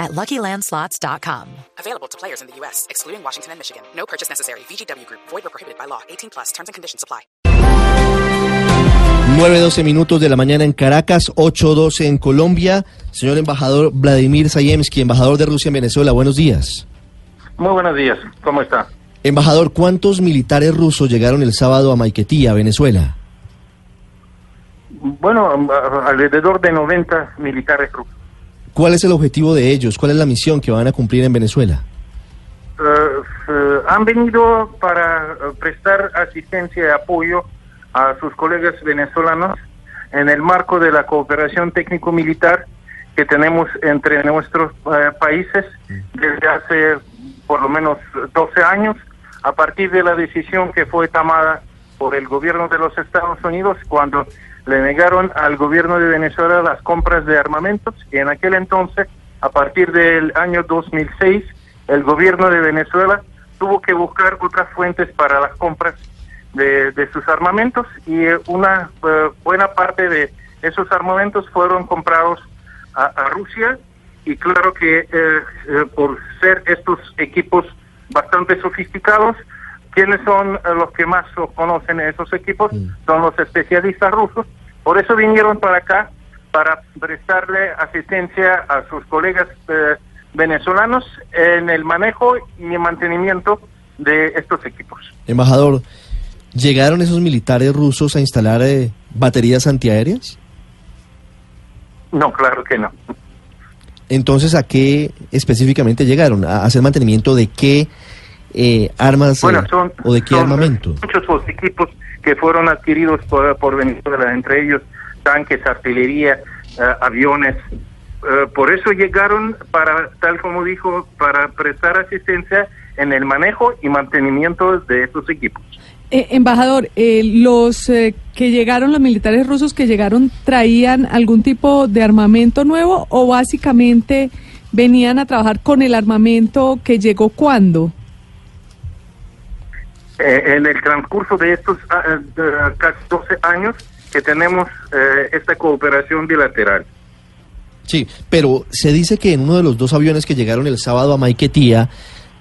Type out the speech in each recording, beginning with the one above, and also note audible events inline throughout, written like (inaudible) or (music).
at LuckyLandSlots.com. Available to players in the U.S., excluding Washington and Michigan. No purchase necessary. VGW Group. Void or prohibited by law. 18 plus. Terms and conditions apply. 9.12 minutos de la mañana en Caracas, 8.12 en Colombia. Señor embajador Vladimir Zayemski, embajador de Rusia en Venezuela, buenos días. Muy buenos días, ¿cómo está? Embajador, ¿cuántos militares rusos llegaron el sábado a Maiquetía, Venezuela? Bueno, alrededor de 90 militares rusos. ¿Cuál es el objetivo de ellos? ¿Cuál es la misión que van a cumplir en Venezuela? Uh, uh, han venido para uh, prestar asistencia y apoyo a sus colegas venezolanos en el marco de la cooperación técnico-militar que tenemos entre nuestros países desde hace por lo menos 12 años, a partir de la decisión que fue tomada por el gobierno de los Estados Unidos cuando le negaron al gobierno de Venezuela las compras de armamentos y en aquel entonces, a partir del año 2006, el gobierno de Venezuela tuvo que buscar otras fuentes para las compras de, sus armamentos y una eh, buena parte de esos armamentos fueron comprados a, Rusia y claro que eh, eh, por ser estos equipos bastante sofisticados, ¿quiénes son los que más conocen esos equipos? Son los especialistas rusos. Por eso vinieron para acá, para prestarle asistencia a sus colegas venezolanos en el manejo y mantenimiento de estos equipos. Embajador, ¿llegaron esos militares rusos a instalar eh, baterías antiaéreas? No, claro que no. Entonces, ¿a qué específicamente llegaron? ¿A hacer mantenimiento de qué eh, armas bueno, eh, o de qué armamento? Muchos equipos que fueron adquiridos por, Venezuela, entre ellos tanques, artillería, aviones, eh, por eso llegaron para, tal como dijo, para prestar asistencia en el manejo y mantenimiento de estos equipos. Eh, embajador, eh, los que llegaron, los militares rusos que llegaron, ¿traían algún tipo de armamento nuevo o básicamente venían a trabajar con el armamento que llegó cuando? En el transcurso de estos ah, casi 12 años que tenemos esta cooperación bilateral. Sí, pero se dice que en uno de los dos aviones que llegaron el sábado a Maiquetía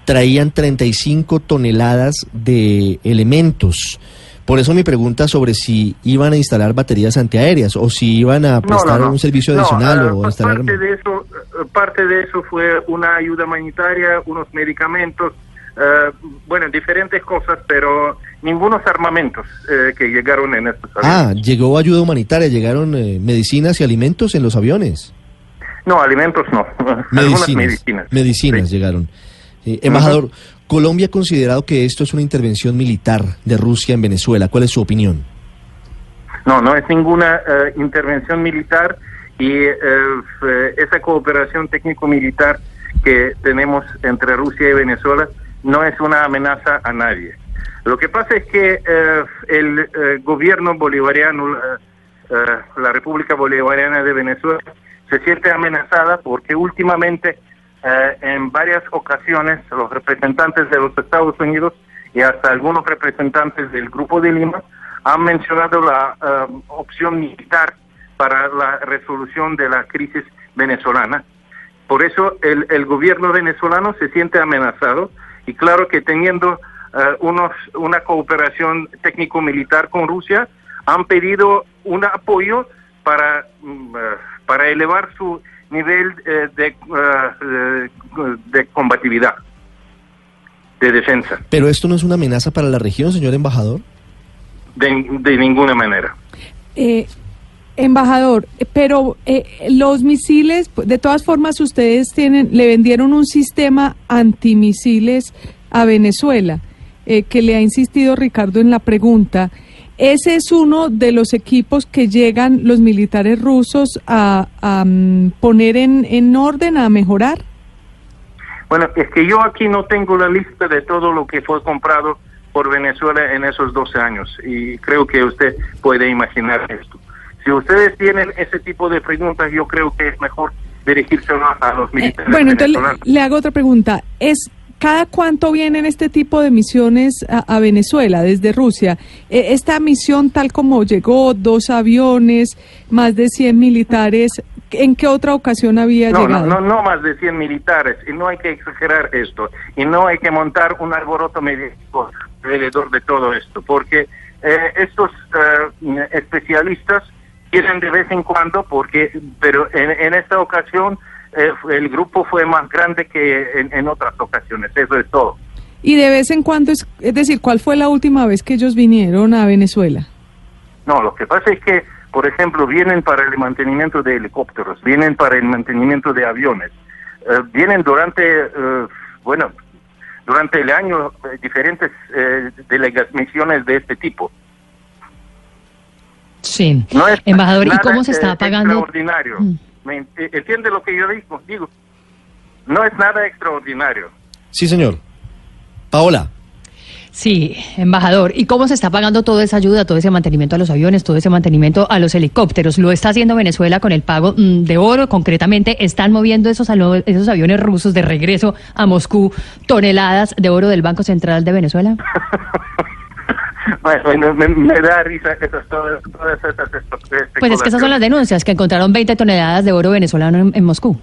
traían 35 toneladas de elementos. Por eso mi pregunta sobre si iban a instalar baterías antiaéreas o si iban a prestar un servicio adicional o instalar... Parte de, eso, eh, parte de eso fue una ayuda humanitaria, unos medicamentos, eh, bueno, diferentes cosas, pero ningunos armamentos eh, que llegaron en estos aviones. Ah, llegó ayuda humanitaria, llegaron medicinas y alimentos en los aviones. No, alimentos no. (laughs) Medicinas, medicinas. Medicinas llegaron. Eh, embajador, Colombia ha considerado que esto es una intervención militar de Rusia en Venezuela. ¿Cuál es su opinión? No, no es ninguna eh, intervención militar y eh, esa cooperación técnico-militar que tenemos entre Rusia y Venezuela no es una amenaza a nadie. Lo que pasa es que el gobierno bolivariano, la República Bolivariana de Venezuela, se siente amenazada porque últimamente eh, en varias ocasiones los representantes de los Estados Unidos y hasta algunos representantes del Grupo de Lima han mencionado la eh, opción militar para la resolución de la crisis venezolana. Por eso el, el gobierno venezolano se siente amenazado y claro que teniendo eh, unos, una cooperación técnico-militar con Rusia, han pedido un apoyo para mm, para elevar su nivel eh, de, eh, de combatividad, de defensa. ¿Pero esto no es una amenaza para la región, señor embajador? De, ninguna manera. Eh, embajador, pero los misiles, de todas formas, ustedes tienen, le vendieron un sistema antimisiles a Venezuela, que le ha insistido Ricardo en la pregunta. Ese es uno de los equipos que llegan los militares rusos a, mm, poner en, en, orden, a mejorar. Bueno, es que yo aquí no tengo la lista de todo lo que fue comprado por Venezuela en esos 12 años y creo que usted puede imaginar esto. Si ustedes tienen ese tipo de preguntas, yo creo que es mejor dirigirse a los Eh, militares. bueno, entonces le, le hago otra pregunta. ¿Es cada cuánto vienen este tipo de misiones a, a Venezuela desde Rusia? Eh, esta misión tal como llegó, dos aviones, más de 100 militares, ¿en qué otra ocasión había No, no, llegado? no, no más de 100 militares, y no hay que exagerar esto, y no hay que montar un alboroto mediático alrededor de todo esto, porque eh, estos eh, especialistas quieren de vez en cuando, porque, pero en, en esta ocasión eh, el grupo fue más grande que en, en otras ocasiones, eso es todo. Y de vez en cuando, es, es decir, ¿cuál fue la última vez que ellos vinieron a Venezuela? No, lo que pasa es que, por ejemplo, vienen para el mantenimiento de helicópteros, vienen para el mantenimiento de aviones, eh, vienen durante, eh, bueno, durante el año eh, diferentes eh, misiones de este tipo. Sí. No es Embajador, ¿y nada, cómo se eh, está pagando? Extraordinario. Mm. ¿Me ent- entiende lo que yo digo? Digo, no es nada extraordinario. Sí, señor. Paola. Sí, embajador. ¿Y cómo se está pagando toda esa ayuda, todo ese mantenimiento a los aviones, todo ese mantenimiento a los helicópteros? ¿Lo está haciendo Venezuela con el pago mm, de oro? Concretamente, ¿están moviendo esos, esos aviones rusos de regreso a Moscú toneladas de oro del Banco Central de Venezuela? (laughs) Bueno, me, me da risa esas, todas, esas espe- Pues es que esas son las denuncias, que encontraron 20 toneladas de oro venezolano en, en Moscú.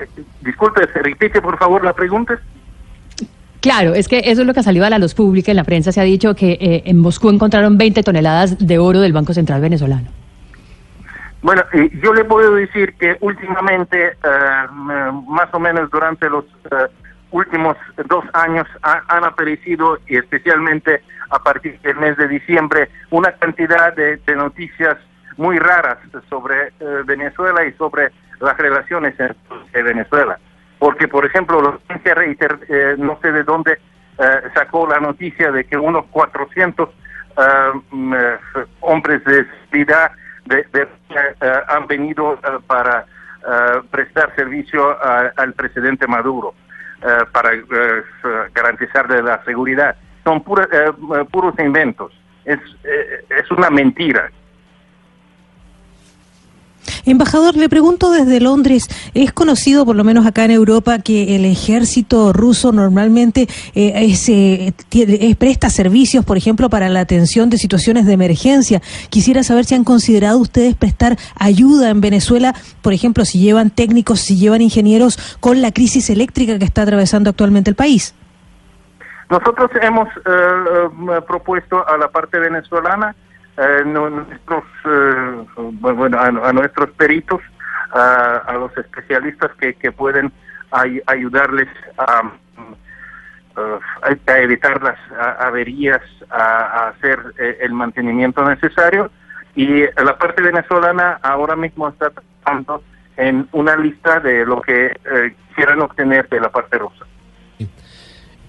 Eh, Disculpe, ¿se repite por favor la pregunta? Claro, es que eso es lo que ha salido a la luz pública. En la prensa se ha dicho que eh, en Moscú encontraron 20 toneladas de oro del Banco Central venezolano. Bueno, eh, yo le puedo decir que últimamente, eh, más o menos durante los últimos dos años, ha- han aparecido, y especialmente a partir del mes de diciembre, una cantidad de, de noticias muy raras sobre eh, Venezuela y sobre las relaciones entre Venezuela. Porque, por ejemplo, la Reuters, eh, no sé de dónde eh, sacó la noticia de que unos 400 eh, mm, eh, hombres de seguridad de, de- han venido para prestar servicio a- al presidente Maduro eh, para eh, garantizarle la seguridad. Son pura- eh, eh, puros inventos. Es, es una mentira. Embajador, le pregunto desde Londres, es conocido por lo menos acá en Europa que el ejército ruso normalmente eh, es, eh, presta servicios, por ejemplo, para la atención de situaciones de emergencia. Quisiera saber si han considerado ustedes prestar ayuda en Venezuela, por ejemplo, si llevan técnicos, si llevan ingenieros con la crisis eléctrica que está atravesando actualmente el país. Nosotros hemos eh, eh, propuesto a la parte venezolana nuestros, eh, bueno, a, a nuestros peritos, a, los especialistas que, que pueden ay- ayudarles a, eh, a evitar las averías, a, hacer eh, el mantenimiento necesario. Y la parte venezolana ahora mismo está trabajando en una lista de lo que eh, quieran obtener de la parte rusa.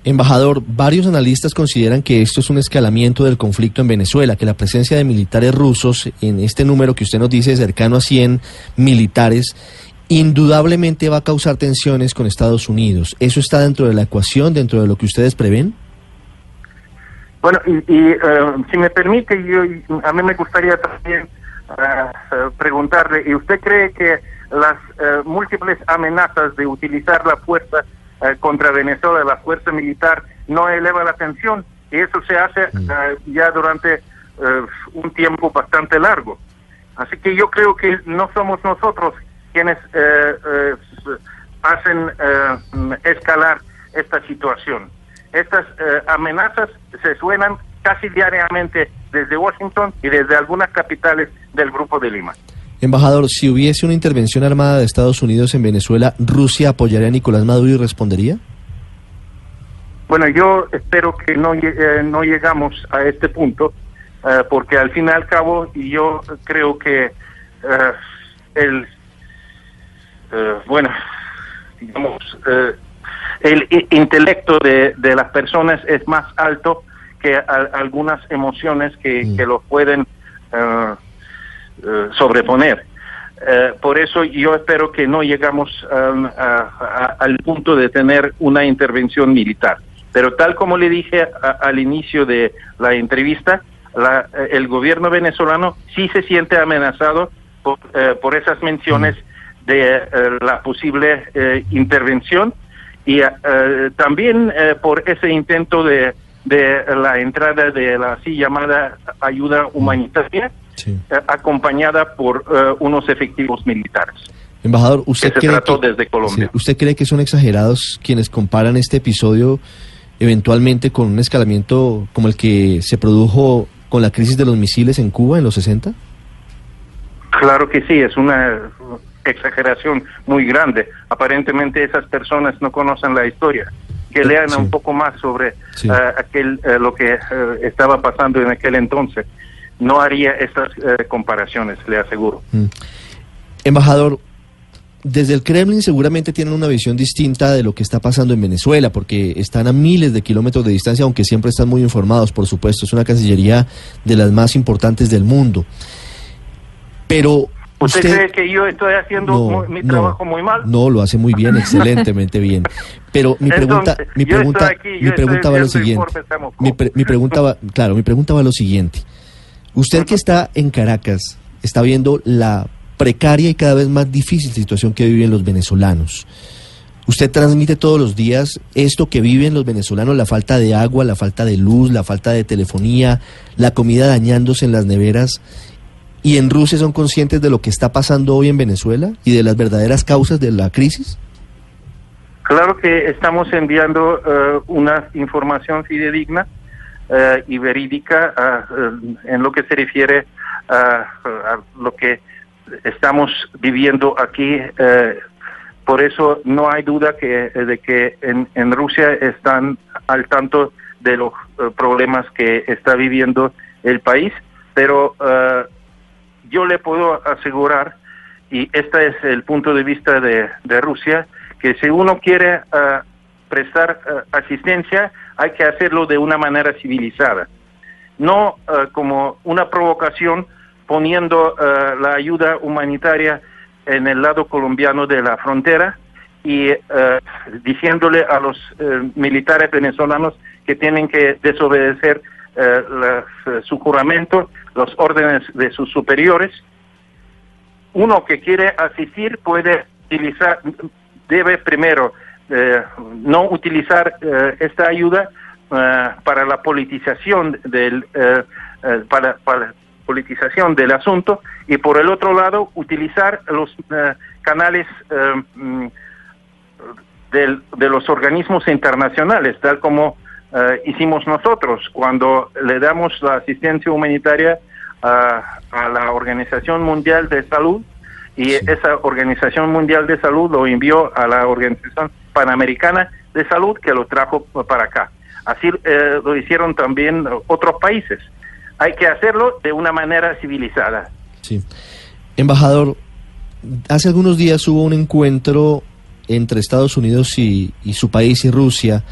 Embajador, varios analistas consideran que esto es un escalamiento del conflicto en Venezuela, que la presencia de militares rusos en este número que usted nos dice cercano a 100 militares indudablemente va a causar tensiones con Estados Unidos. ¿Eso está dentro de la ecuación, dentro de lo que ustedes prevén? Bueno, y, y, eh, si me permite, yo, a mí me gustaría también eh, preguntarle, ¿y usted cree que las eh, múltiples amenazas de utilizar la fuerza eh, contra Venezuela, la fuerza militar, no eleva la tensión? Y eso se hace eh, ya durante eh, un tiempo bastante largo. Así que yo creo que no somos nosotros quienes eh, hacen mm, escalar esta situación. Estas amenazas se suenan casi diariamente desde Washington y desde algunas capitales del Grupo de Lima. Embajador, si hubiese una intervención armada de Estados Unidos en Venezuela, ¿Rusia apoyaría a Nicolás Maduro y respondería? Bueno, yo espero que no, eh, no llegamos a este punto, eh, porque al fin y al cabo yo creo que eh, el, bueno, digamos, eh, el intelecto de, de las personas es más alto que a- algunas emociones que, Mm. que los pueden sobreponer. Eh, por eso yo espero que no llegamos um, a- al punto de tener una intervención militar. Pero tal como le dije al inicio de la entrevista, la, el gobierno venezolano sí se siente amenazado por, por esas menciones de la posible intervención y también por ese intento de de la entrada de la así llamada ayuda humanitaria, eh, acompañada por eh, unos efectivos militares. Embajador, ¿usted cree, que, desde Colombia. ¿usted cree que son exagerados quienes comparan este episodio eventualmente con un escalamiento como el que se produjo con la crisis de los misiles en Cuba en los 60? Claro que sí, es una exageración muy grande. Aparentemente esas personas no conocen la historia que lean un poco más sobre eh, aquel eh, lo que eh, estaba pasando en aquel entonces. No haría estas comparaciones, le aseguro. Mm. Embajador, desde el Kremlin seguramente tienen una visión distinta de lo que está pasando en Venezuela, porque están a miles de kilómetros de distancia, aunque siempre están muy informados, por supuesto. Es una cancillería de las más importantes del mundo. Pero ¿Usted, cree que yo estoy haciendo mi trabajo muy mal? No, lo hace muy bien, (laughs) excelentemente bien. Pero mi pregunta, mi pregunta, mi pregunta va a lo siguiente. Mi, mi, pregunta va, claro, mi pregunta va a lo siguiente. Usted que está en Caracas está viendo la precaria y cada vez más difícil situación que viven los venezolanos. Usted transmite todos los días esto que viven los venezolanos, la falta de agua, la falta de luz, la falta de telefonía, la comida dañándose en las neveras y en Rusia son conscientes de lo que está pasando hoy en Venezuela y de las verdaderas causas de la crisis? Claro que estamos enviando eh, una información fidedigna uh, y verídica uh, en lo que se refiere a, lo que estamos viviendo aquí. por eso no hay duda que, de que en, Rusia están al tanto de los problemas que está viviendo el país, pero yo le puedo asegurar, y este es el punto de vista de, Rusia, que si uno quiere ah, prestar ah, asistencia, hay que hacerlo de una manera civilizada, no ah, como una provocación poniendo la ayuda humanitaria en el lado colombiano de la frontera y diciéndole a los eh, militares venezolanos que tienen que desobedecer eh, su juramento los órdenes de sus superiores. Uno que quiere asistir puede utilizar, debe primero eh, no utilizar eh, esta ayuda eh, para la politización del para, para, politización del asunto y por el otro lado utilizar los canales mm, del, de los organismos internacionales tal como eh, hicimos nosotros. Cuando le damos la asistencia humanitaria a, la Organización Mundial de Salud y esa Organización Mundial de Salud lo envió a la Organización Panamericana de Salud que lo trajo para acá. Así eh, lo hicieron también otros países. Hay que hacerlo de una manera civilizada. Sí. Embajador, hace algunos días hubo un encuentro entre Estados Unidos y su país y Rusia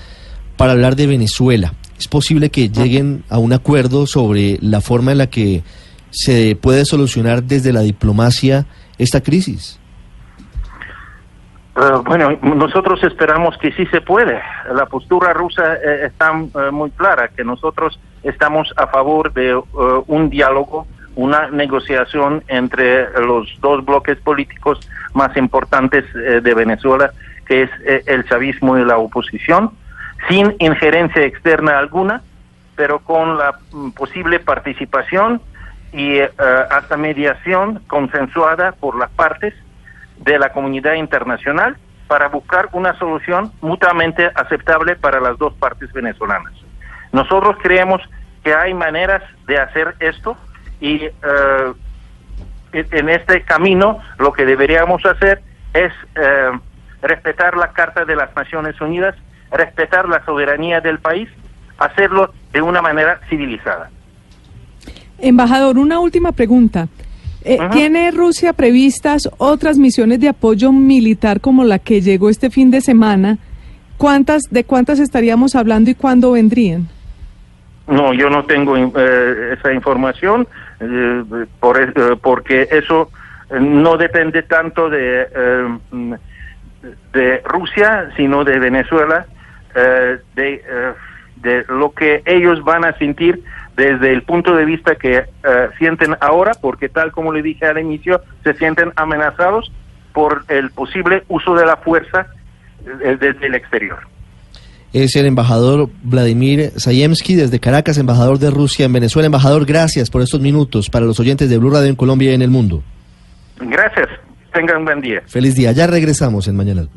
para hablar de Venezuela. ¿Es posible que lleguen a un acuerdo sobre la forma en la que se puede solucionar desde la diplomacia esta crisis? Eh, bueno, nosotros esperamos que sí se puede. La postura rusa eh, está eh, muy clara, que nosotros estamos a favor de un diálogo, una negociación entre los dos bloques políticos más importantes de Venezuela, que es el chavismo y la oposición sin injerencia externa alguna, pero con la mm, posible participación y eh, hasta mediación consensuada por las partes de la comunidad internacional para buscar una solución mutuamente aceptable para las dos partes venezolanas. Nosotros creemos que hay maneras de hacer esto y eh, en este camino lo que deberíamos hacer es eh, respetar la Carta de las Naciones Unidas respetar la soberanía del país, hacerlo de una manera civilizada. Embajador, una última pregunta. Eh, ¿Tiene Rusia previstas otras misiones de apoyo militar como la que llegó este fin de semana? ¿Cuántas, ¿De cuántas estaríamos hablando y cuándo vendrían? No, yo no tengo eh, esa información eh, por, porque eso no depende tanto de, de Rusia, sino de Venezuela eh, de, eh, de lo que ellos van a sentir desde el punto de vista que eh, sienten ahora, porque tal como le dije al inicio, se sienten amenazados por el posible uso de la fuerza eh, desde el exterior. Es el embajador Vladimir Sayemsky desde Caracas, embajador de Rusia en Venezuela. Embajador, gracias por estos minutos para los oyentes de Blue Radio en Colombia y en el mundo. Gracias. Tengan un buen día. Feliz día. Ya regresamos en Mañana.